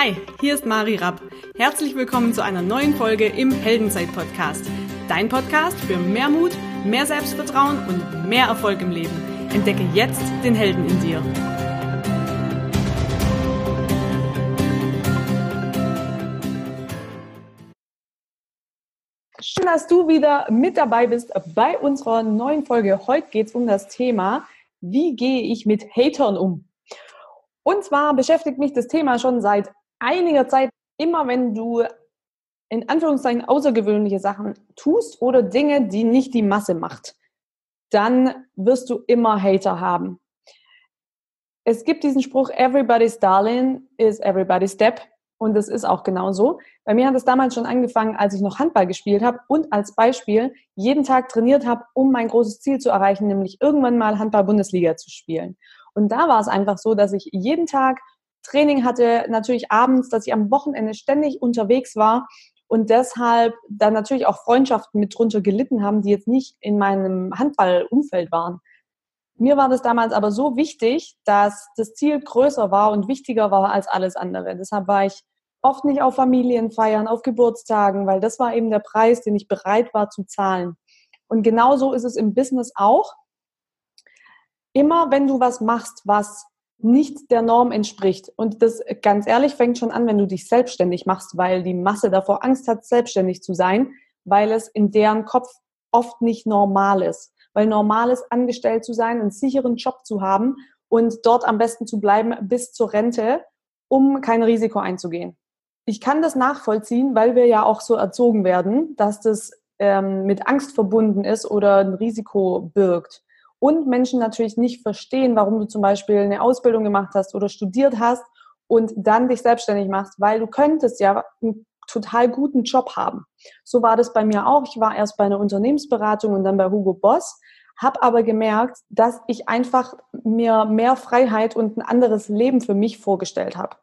Hi, hier ist Mari Rapp. Herzlich willkommen zu einer neuen Folge im Heldenzeit-Podcast. Dein Podcast für mehr Mut, mehr Selbstvertrauen und mehr Erfolg im Leben. Entdecke jetzt den Helden in dir. Schön, dass du wieder mit dabei bist bei unserer neuen Folge. Heute geht es um das Thema, wie gehe ich mit Hatern um? Und zwar beschäftigt mich das Thema schon seit einiger Zeit, immer wenn du in Anführungszeichen außergewöhnliche Sachen tust oder Dinge, die nicht die Masse macht, dann wirst du immer Hater haben. Es gibt diesen Spruch, everybody's darling is everybody's step. Und das ist auch genau so. Bei mir hat es damals schon angefangen, als ich noch Handball gespielt habe und als Beispiel jeden Tag trainiert habe, um mein großes Ziel zu erreichen, nämlich irgendwann mal Handball-Bundesliga zu spielen. Und da war es einfach so, dass ich jeden Tag Training hatte, natürlich abends, dass ich am Wochenende ständig unterwegs war und deshalb dann natürlich auch Freundschaften mit drunter gelitten haben, die jetzt nicht in meinem Handballumfeld waren. Mir war das damals aber so wichtig, dass das Ziel größer war und wichtiger war als alles andere. Deshalb war ich oft nicht auf Familienfeiern, auf Geburtstagen, weil das war eben der Preis, den ich bereit war zu zahlen. Und genauso ist es im Business auch. Immer wenn du was machst, was nicht der Norm entspricht. Und das ganz ehrlich fängt schon an, wenn du dich selbstständig machst, weil die Masse davor Angst hat, selbstständig zu sein, weil es in deren Kopf oft nicht normal ist. Weil normal ist, angestellt zu sein, einen sicheren Job zu haben und dort am besten zu bleiben bis zur Rente, um kein Risiko einzugehen. Ich kann das nachvollziehen, weil wir ja auch so erzogen werden, dass das ähm, mit Angst verbunden ist oder ein Risiko birgt und Menschen natürlich nicht verstehen, warum du zum Beispiel eine Ausbildung gemacht hast oder studiert hast und dann dich selbstständig machst, weil du könntest ja einen total guten Job haben. So war das bei mir auch. Ich war erst bei einer Unternehmensberatung und dann bei Hugo Boss, habe aber gemerkt, dass ich einfach mir mehr Freiheit und ein anderes Leben für mich vorgestellt habe.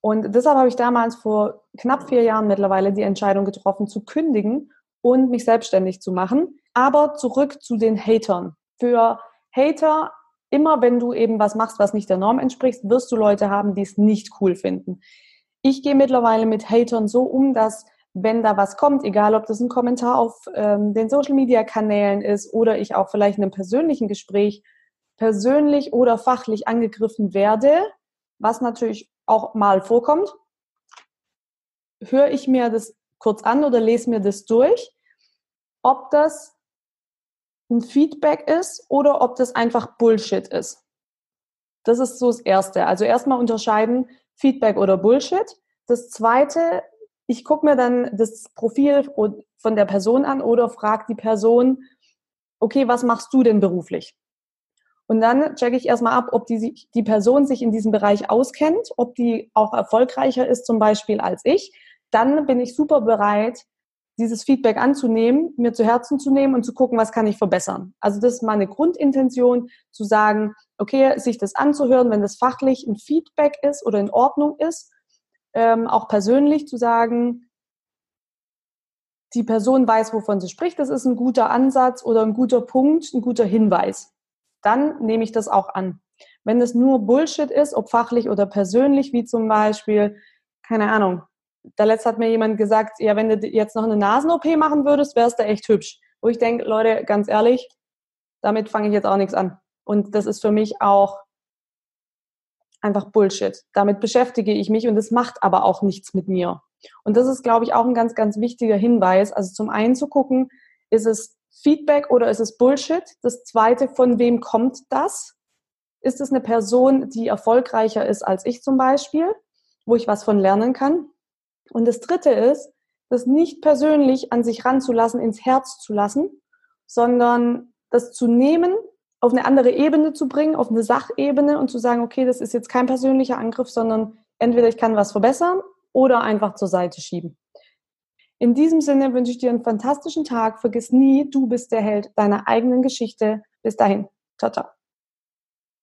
Und deshalb habe ich damals vor knapp vier Jahren mittlerweile die Entscheidung getroffen, zu kündigen und mich selbstständig zu machen. Aber zurück zu den Hatern für Hater, immer wenn du eben was machst, was nicht der Norm entspricht, wirst du Leute haben, die es nicht cool finden. Ich gehe mittlerweile mit Hatern so um, dass wenn da was kommt, egal ob das ein Kommentar auf ähm, den Social-Media-Kanälen ist oder ich auch vielleicht in einem persönlichen Gespräch persönlich oder fachlich angegriffen werde, was natürlich auch mal vorkommt, höre ich mir das kurz an oder lese mir das durch, ob das ein Feedback ist oder ob das einfach Bullshit ist. Das ist so das Erste. Also erstmal unterscheiden Feedback oder Bullshit. Das Zweite, ich gucke mir dann das Profil von der Person an oder frage die Person, okay, was machst du denn beruflich? Und dann checke ich erstmal ab, ob die, die Person sich in diesem Bereich auskennt, ob die auch erfolgreicher ist zum Beispiel als ich. Dann bin ich super bereit, dieses Feedback anzunehmen, mir zu Herzen zu nehmen und zu gucken, was kann ich verbessern. Also das ist meine Grundintention, zu sagen, okay, sich das anzuhören, wenn das fachlich ein Feedback ist oder in Ordnung ist, ähm, auch persönlich zu sagen, die Person weiß, wovon sie spricht, das ist ein guter Ansatz oder ein guter Punkt, ein guter Hinweis. Dann nehme ich das auch an. Wenn es nur Bullshit ist, ob fachlich oder persönlich, wie zum Beispiel, keine Ahnung, da letzt hat mir jemand gesagt, ja, wenn du jetzt noch eine Nasen-OP machen würdest, wärst du echt hübsch. Wo ich denke, Leute, ganz ehrlich, damit fange ich jetzt auch nichts an. Und das ist für mich auch einfach Bullshit. Damit beschäftige ich mich und es macht aber auch nichts mit mir. Und das ist, glaube ich, auch ein ganz, ganz wichtiger Hinweis. Also zum einen zu gucken, ist es Feedback oder ist es Bullshit? Das zweite, von wem kommt das? Ist es eine Person, die erfolgreicher ist als ich zum Beispiel, wo ich was von lernen kann? Und das Dritte ist, das nicht persönlich an sich ranzulassen, ins Herz zu lassen, sondern das zu nehmen, auf eine andere Ebene zu bringen, auf eine Sachebene und zu sagen, okay, das ist jetzt kein persönlicher Angriff, sondern entweder ich kann was verbessern oder einfach zur Seite schieben. In diesem Sinne wünsche ich dir einen fantastischen Tag. Vergiss nie, du bist der Held deiner eigenen Geschichte. Bis dahin. Ciao, ciao.